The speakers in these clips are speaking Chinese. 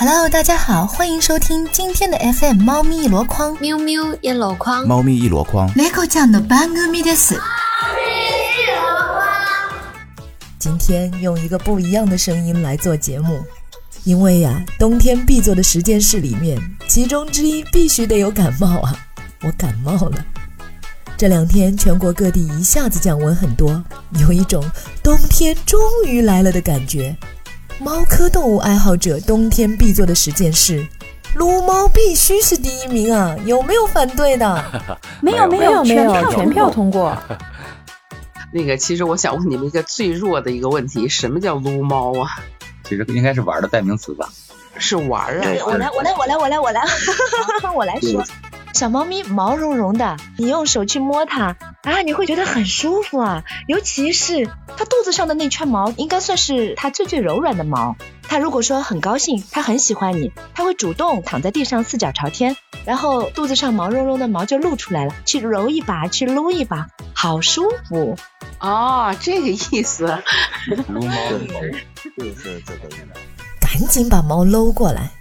Hello，大家好，欢迎收听今天的 FM 猫咪一箩筐，喵喵一箩筐，猫咪一箩筐。猫ちゃんの番組です。今天用一个不一样的声音来做节目，因为呀、冬天必做的十件事里面，其中之一必须得有感冒啊！我感冒了。这两天全国各地一下子降温很多，有一种冬天终于来了的感觉。 猫科动物爱好者冬天必做的十件事，撸猫必须是第一名啊！有没有反对的？没有没有没有，全票通过。那个，其实我想问你们一个最弱的一个问题：什么叫撸猫啊？其实应该是玩的代名词吧。是玩儿啊？我来我来我来我来我来，换我来说。小猫咪毛茸茸的，你用手去摸它啊，你会觉得很舒服啊。尤其是它肚子上的那圈毛，应该算是它最最柔软的毛。它如果说很高兴，它很喜欢你，它会主动躺在地上四脚朝天，然后肚子上毛茸茸的毛就露出来了，去揉一把，去撸一把，好舒服。哦，这个意思。撸猫就是这个意思。赶紧把猫搂过来。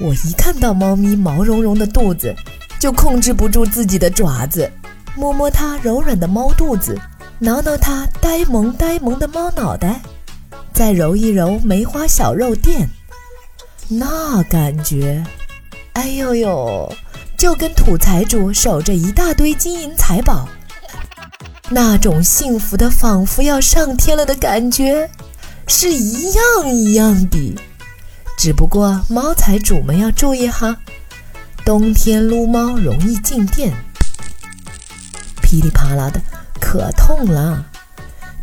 我一看到猫咪毛茸茸的肚子，就控制不住自己的爪子，摸摸它柔软的猫肚子，挠挠它呆萌呆萌的猫脑袋，再揉一揉梅花小肉垫，那感觉，哎呦呦，就跟土财主守着一大堆金银财宝，那种幸福的仿佛要上天了的感觉，是一样一样的。只不过猫财主们要注意哈，冬天撸猫容易静电，噼里啪啦的可痛了。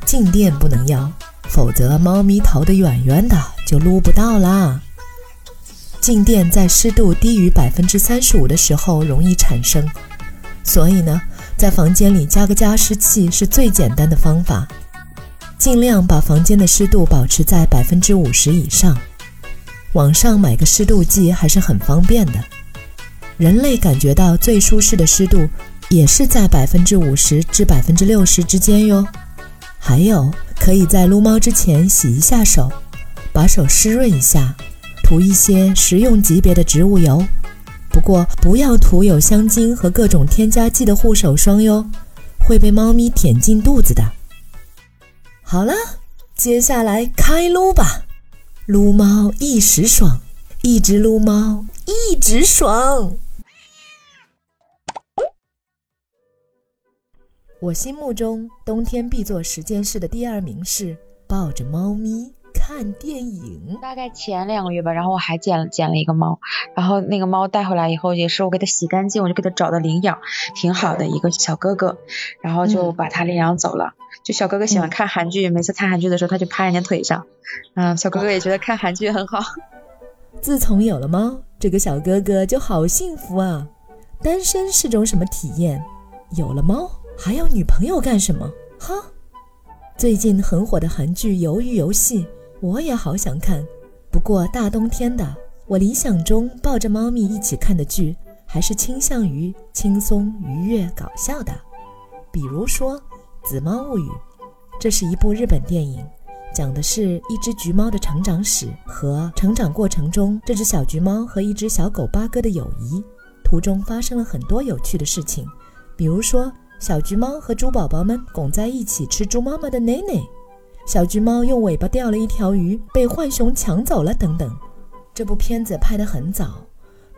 静电不能要，否则猫咪逃得远远的就撸不到啦。静电在湿度低于百分之三十五的时候容易产生，所以呢，在房间里加个加湿器是最简单的方法，尽量把房间的湿度保持在百分之五十以上。网上买个湿度计还是很方便的。人类感觉到最舒适的湿度也是在百分之五十至百分之六十之间哟。还有，可以在撸猫之前洗一下手，把手湿润一下，涂一些食用级别的植物油。不过不要涂有香精和各种添加剂的护手霜哟，会被猫咪舔进肚子的。好了，接下来开撸吧。撸猫一时爽，一直撸猫一直爽。我心目中冬天必做十件事的第二名是抱着猫咪看电影。大概前两个月吧，然后我还捡了捡了一个猫，然后那个猫带回来以后，也是我给它洗干净，我就给它找的领养，挺好的一个小哥哥，然后就把它领养走了。就小哥哥喜欢看韩剧，每次看韩剧的时候，他就趴人家腿上，嗯，小哥哥也觉得看韩剧很好。自从有了猫，这个小哥哥就好幸福啊！单身是种什么体验？有了猫还要女朋友干什么？哈！最近很火的韩剧《鱿鱼游戏》，我也好想看。不过大冬天的，我理想中抱着猫咪一起看的剧，还是倾向于轻松、愉悦、搞笑的，比如说《紫猫物语》，这是一部日本电影。讲的是一只橘猫的成长史和成长过程中这只小橘猫和一只小狗八哥的友谊，途中发生了很多有趣的事情，比如说小橘猫和猪宝宝们拱在一起吃猪妈妈的奶奶，小橘猫用尾巴钓了一条鱼被浣熊抢走了等等。这部片子拍得很早，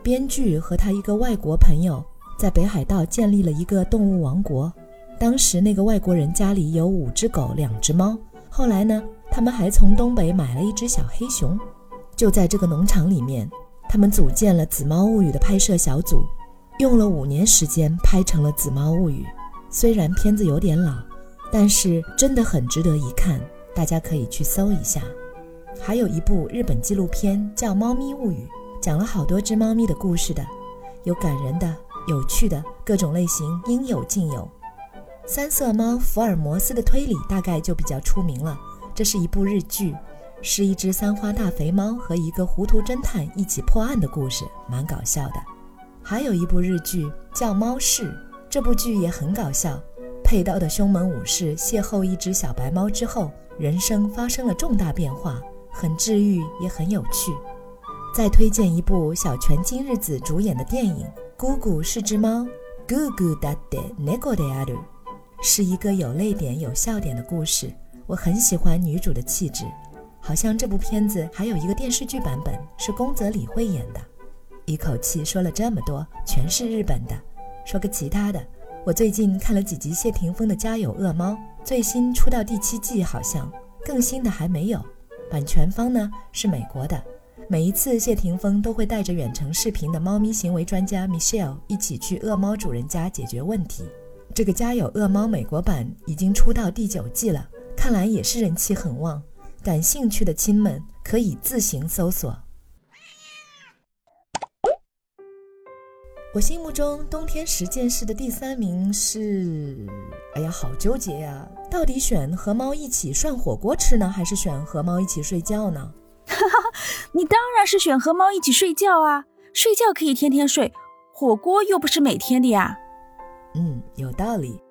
编剧和他一个外国朋友在北海道建立了一个动物王国，当时那个外国人家里有五只狗，两只猫。后来呢，他们还从东北买了一只小黑熊。就在这个农场里面，他们组建了《紫猫物语》的拍摄小组，用了五年时间拍成了《紫猫物语》。虽然片子有点老，但是真的很值得一看，大家可以去搜一下。还有一部日本纪录片叫《猫咪物语》，讲了好多只猫咪的故事的，有感人的、有趣的，各种类型应有尽有。三色猫福尔摩斯的推理大概就比较出名了。这是一部日剧，是一只三花大肥猫和一个糊涂侦探一起破案的故事，蛮搞笑的。还有一部日剧叫《猫式》，这部剧也很搞笑。佩刀的凶猛武士邂逅一只小白猫之后，人生发生了重大变化，很治愈也很有趣。再推荐一部小泉今日子主演的电影《姑姑是只猫》，Gugu da de nego de aru，是一个有泪点有笑点的故事。我很喜欢女主的气质，好像这部片子还有一个电视剧版本是宫泽理惠演的。一口气说了这么多，全是日本的。说个其他的，我最近看了几集谢霆锋的《家有恶猫》，最新出到第七季，好像更新的还没有。版权方呢是美国的。每一次谢霆锋都会带着远程视频的猫咪行为专家 Michelle 一起去恶猫主人家解决问题。这个《家有恶猫》美国版已经出到第九季了，看来也是人气很旺。感兴趣的亲们可以自行搜索。我心目中冬天十件事的第三名是，哎呀，好纠结呀！到底选和猫一起涮火锅吃呢，还是选和猫一起睡觉呢？哈哈，你当然是选和猫一起睡觉啊！睡觉可以天天睡，火锅又不是每天的呀。嗯，有道理。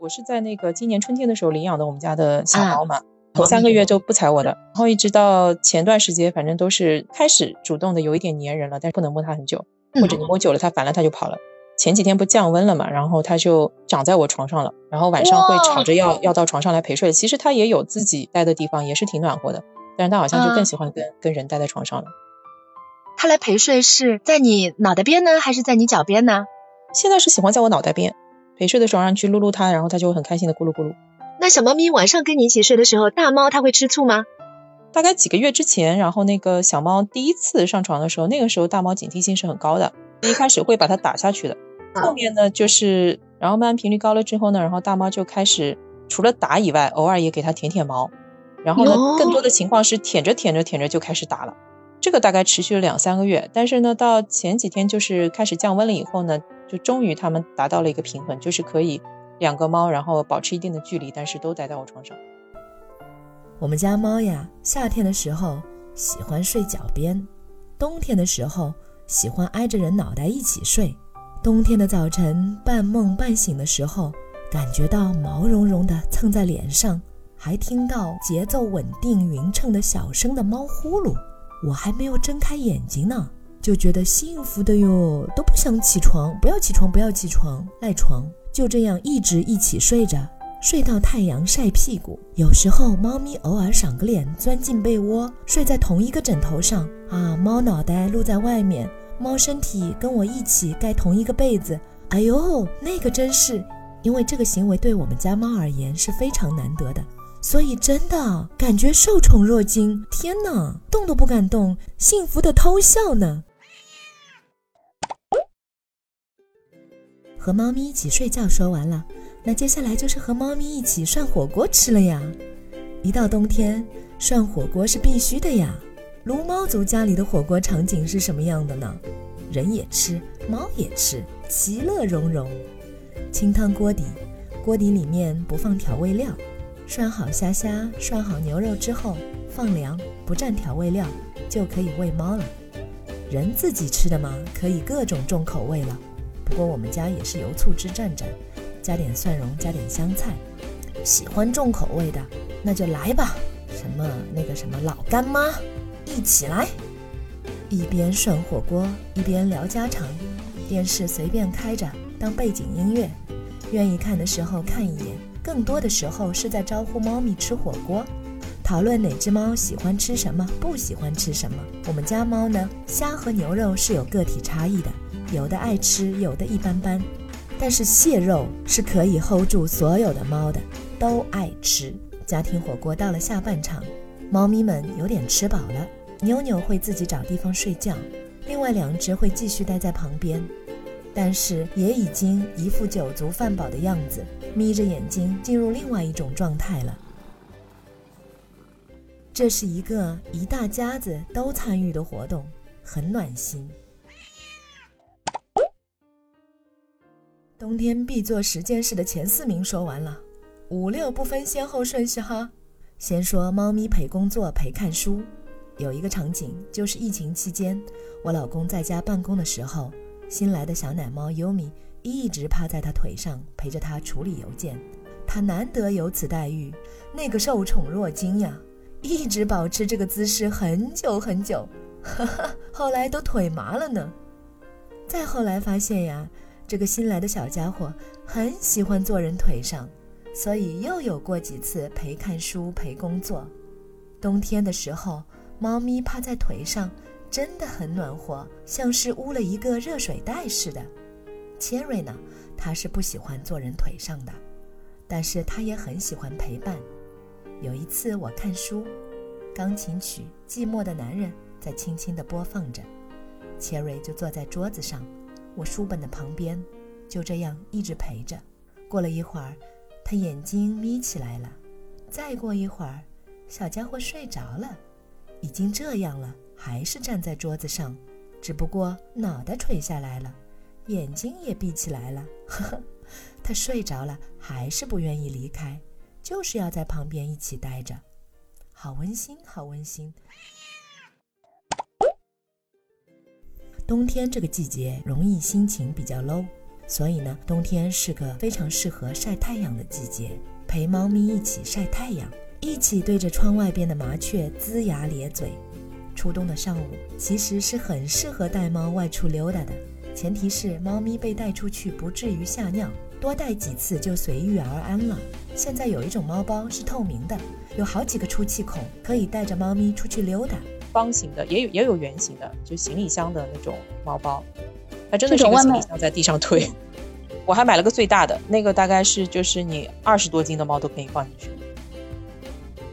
我是在那个今年春天的时候领养的我们家的小猫嘛，头三个月就不踩我的，然后一直到前段时间，反正都是开始主动的，有一点粘人了，但是不能摸它很久。或者你摸久了，它烦了，它就跑了。前几天不降温了嘛，然后它就长在我床上了，然后晚上会吵着要要到床上来陪睡。其实它也有自己待的地方，也是挺暖和的，但是它好像就更喜欢跟跟人待在床上了。它来陪睡是在你脑袋边呢，还是在你脚边呢？现在是喜欢在我脑袋边陪睡的时候让去撸撸它，然后它就会很开心的咕噜咕噜。那小猫咪晚上跟你一起睡的时候，大猫它会吃醋吗？大概几个月之前，然后那个小猫第一次上床的时候，那个时候大猫警惕性是很高的。一开始会把它打下去的，后面呢就是，然后慢慢频率高了之后呢，然后大猫就开始除了打以外，偶尔也给它舔舔毛，然后呢，更多的情况是舔着舔着舔着就开始打了，这个大概持续了两三个月，但是呢，到前几天就是开始降温了以后呢，就终于他们达到了一个平衡，就是可以两个猫然后保持一定的距离，但是都待在我床上。我们家猫呀，夏天的时候喜欢睡脚边，冬天的时候。喜欢挨着人脑袋一起睡，冬天的早晨半梦半醒的时候，感觉到毛茸茸的蹭在脸上，还听到节奏稳定匀称的小声的猫呼噜。我还没有睁开眼睛呢，就觉得幸福的哟，都不想起床，不要起床，不要起床，赖床，就这样一直一起睡着。睡到太阳晒屁股，有时候猫咪偶尔赏个脸，钻进被窝，睡在同一个枕头上啊。猫脑袋露在外面，猫身体跟我一起盖同一个被子。哎呦，那个真是，因为这个行为对我们家猫而言是非常难得的，所以真的感觉受宠若惊。天哪，动都不敢动，幸福的偷笑呢。和猫咪一起睡觉说完了。那接下来就是和猫咪一起涮火锅吃了呀！一到冬天，涮火锅是必须的呀。撸猫族家里的火锅场景是什么样的呢？人也吃，猫也吃，其乐融融。清汤锅底，锅底里面不放调味料，涮好虾虾，涮好牛肉之后放凉，不蘸调味料，就可以喂猫了。人自己吃的嘛，可以各种重口味了。不过我们家也是油醋汁蘸蘸。加点蒜蓉，加点香菜，喜欢重口味的那就来吧。什么那个什么老干妈，一起来，一边涮火锅一边聊家常，电视随便开着当背景音乐，愿意看的时候看一眼，更多的时候是在招呼猫咪吃火锅，讨论哪只猫喜欢吃什么，不喜欢吃什么。我们家猫呢，虾和牛肉是有个体差异的，有的爱吃，有的一般般。但是蟹肉是可以 hold 住所有的猫的，都爱吃。家庭火锅到了下半场，猫咪们有点吃饱了，妞妞会自己找地方睡觉，另外两只会继续待在旁边，但是也已经一副酒足饭饱的样子，眯着眼睛进入另外一种状态了。这是一个一大家子都参与的活动，很暖心。冬天必做十件事的前四名说完了，五六不分先后顺序哈。先说猫咪陪工作陪看书，有一个场景就是疫情期间，我老公在家办公的时候，新来的小奶猫优米一直趴在他腿上陪着他处理邮件，他难得有此待遇，那个受宠若惊呀，一直保持这个姿势很久很久。哈哈，后来都腿麻了呢。再后来发现呀，这个新来的小家伙很喜欢坐人腿上，所以又有过几次陪看书、陪工作。冬天的时候，猫咪趴在腿上，真的很暖和，像是捂了一个热水袋似的。切瑞呢，他是不喜欢坐人腿上的，但是他也很喜欢陪伴。有一次我看书，钢琴曲《寂寞的男人》在轻轻地播放着。切瑞就坐在桌子上，我书本的旁边，就这样一直陪着。过了一会儿，他眼睛眯起来了。再过一会儿，小家伙睡着了。已经这样了，还是站在桌子上，只不过脑袋垂下来了，眼睛也闭起来了。呵呵，他睡着了，还是不愿意离开，就是要在旁边一起待着。好温馨，好温馨。冬天这个季节容易心情比较 low，所以呢，冬天是个非常适合晒太阳的季节。陪猫咪一起晒太阳，一起对着窗外边的麻雀龇牙咧嘴。初冬的上午其实是很适合带猫外出溜达的，前提是猫咪被带出去不至于吓尿，多带几次就随遇而安了。现在有一种猫包是透明的，有好几个出气孔，可以带着猫咪出去溜达。方形的也有也有圆形的，就行李箱的那种猫包，它真的是一个行李箱在地上推。我还买了个最大的，那个大概是就是你二十多斤的猫都可以放进去。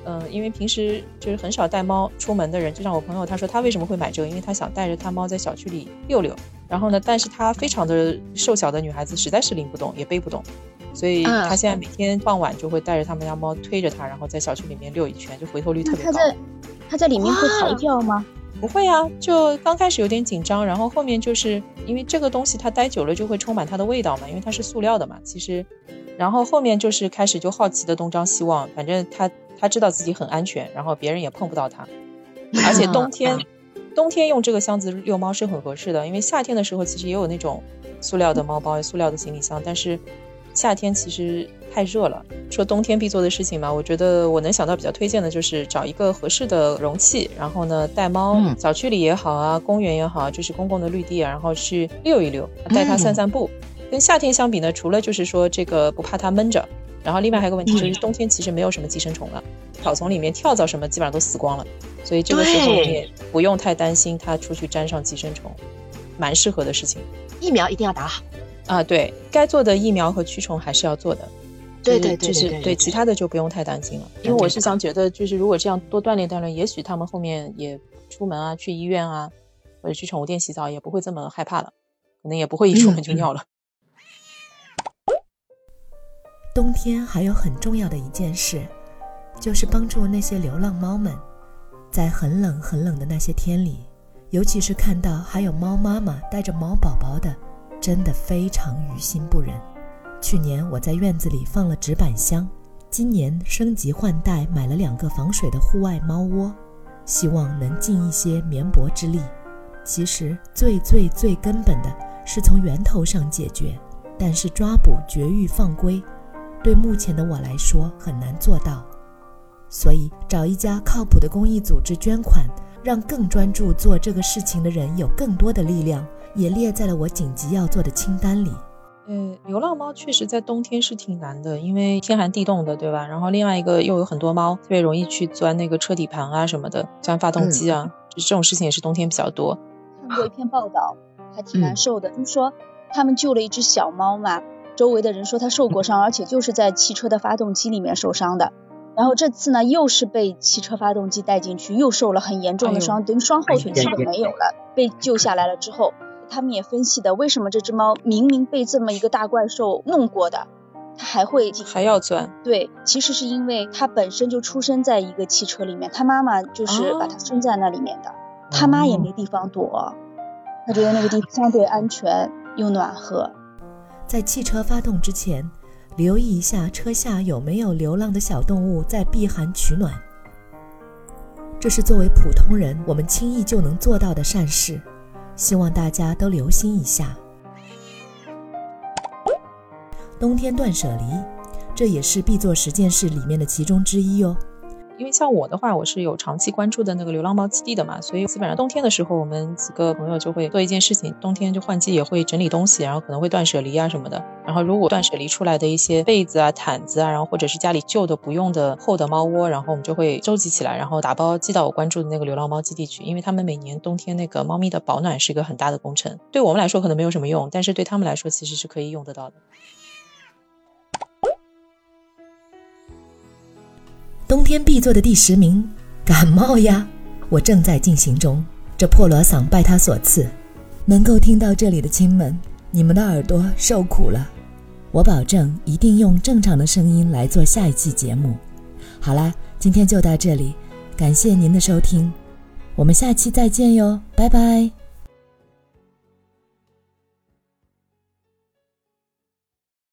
嗯，因为平时就是很少带猫出门的人，就像我朋友，他说他为什么会买这个，因为他想带着他猫在小区里溜溜。然后呢，但是他非常的瘦小的女孩子实在是拎不动，也背不动，所以他现在每天傍晚就会带着他们家猫推着它，然后在小区里面溜一圈，就回头率特别高。它在里面会嚎叫吗？不会啊，就刚开始有点紧张，然后后面就是因为这个东西它待久了就会充满它的味道嘛，因为它是塑料的嘛。其实，然后后面就是开始就好奇的东张西望，反正它它知道自己很安全，然后别人也碰不到它。而且冬天，冬天用这个箱子遛猫是很合适的，因为夏天的时候其实也有那种塑料的猫包、塑料的行李箱，但是夏天其实。太热了，说冬天必做的事情嘛，我觉得我能想到比较推荐的就是找一个合适的容器，然后呢带猫，小区里也好啊，公园也好，就是公共的绿地啊，然后去溜一溜，带它散散步。跟夏天相比呢，除了就是说这个不怕它闷着，然后另外还有个问题就是冬天其实没有什么寄生虫了，草丛里面跳蚤什么基本上都死光了，所以这个时候你也不用太担心它出去沾上寄生虫，蛮适合的事情。疫苗一定要打好啊，对该做的疫苗和驱虫还是要做的。对对对，就是对其他的就不用太担心了，因为我是想觉得，就是如果这样多锻炼锻炼，也许他们后面也出门啊，去医院啊，或者去宠物店洗澡，也不会这么害怕了，可能也不会一出门就尿了。冬天还有很重要的一件事，就是帮助那些流浪猫们，在很冷很冷的那些天里，尤其是看到还有猫妈妈带着猫宝宝的，真的非常于心不忍。去年我在院子里放了纸板箱，今年升级换代买了两个防水的户外猫窝，希望能尽一些绵薄之力。其实最最最根本的是从源头上解决，但是抓捕绝育放归，对目前的我来说很难做到。所以找一家靠谱的公益组织捐款，让更专注做这个事情的人有更多的力量，也列在了我紧急要做的清单里。呃，流浪猫确实在冬天是挺难的，因为天寒地冻的，对吧？然后另外一个又有很多猫特别容易去钻那个车底盘啊什么的，钻发动机啊，就这种事情也是冬天比较多。看过一篇报道，还挺难受的，就是说他们救了一只小猫嘛，周围的人说它受过伤，而且就是在汽车的发动机里面受伤的。然后这次呢，又是被汽车发动机带进去，又受了很严重的伤，等于双后腿基本没有了。被救下来了之后。他们也分析的，为什么这只猫明明被这么一个大怪兽弄过的，它还会还要钻？对，其实是因为它本身就出生在一个汽车里面，它妈妈就是把它生在那里面的，它妈也没地方躲，它觉得那个地方相对安全又暖和。在汽车发动之前，留意一下车下有没有流浪的小动物在避寒取暖，这是作为普通人我们轻易就能做到的善事。希望大家都留心一下。冬天断舍离，这也是必做十件事里面的其中之一哦。因为像我的话，我是有长期关注的那个流浪猫基地的嘛，所以基本上冬天的时候，我们几个朋友就会做一件事情，冬天就换季也会整理东西，然后可能会断舍离啊什么的。然后如果断舍离出来的一些被子啊、毯子啊，然后或者是家里旧的不用的厚的猫窝，然后我们就会收集起来，然后打包寄到我关注的那个流浪猫基地去，因为他们每年冬天那个猫咪的保暖是一个很大的工程，对我们来说可能没有什么用，但是对他们来说其实是可以用得到的。冬天必做的第十名，感冒呀，我正在进行中。这破锣嗓拜他所赐，能够听到这里的亲们，你们的耳朵受苦了。我保证一定用正常的声音来做下一期节目。好啦，今天就到这里，感谢您的收听，我们下期再见哟，拜拜。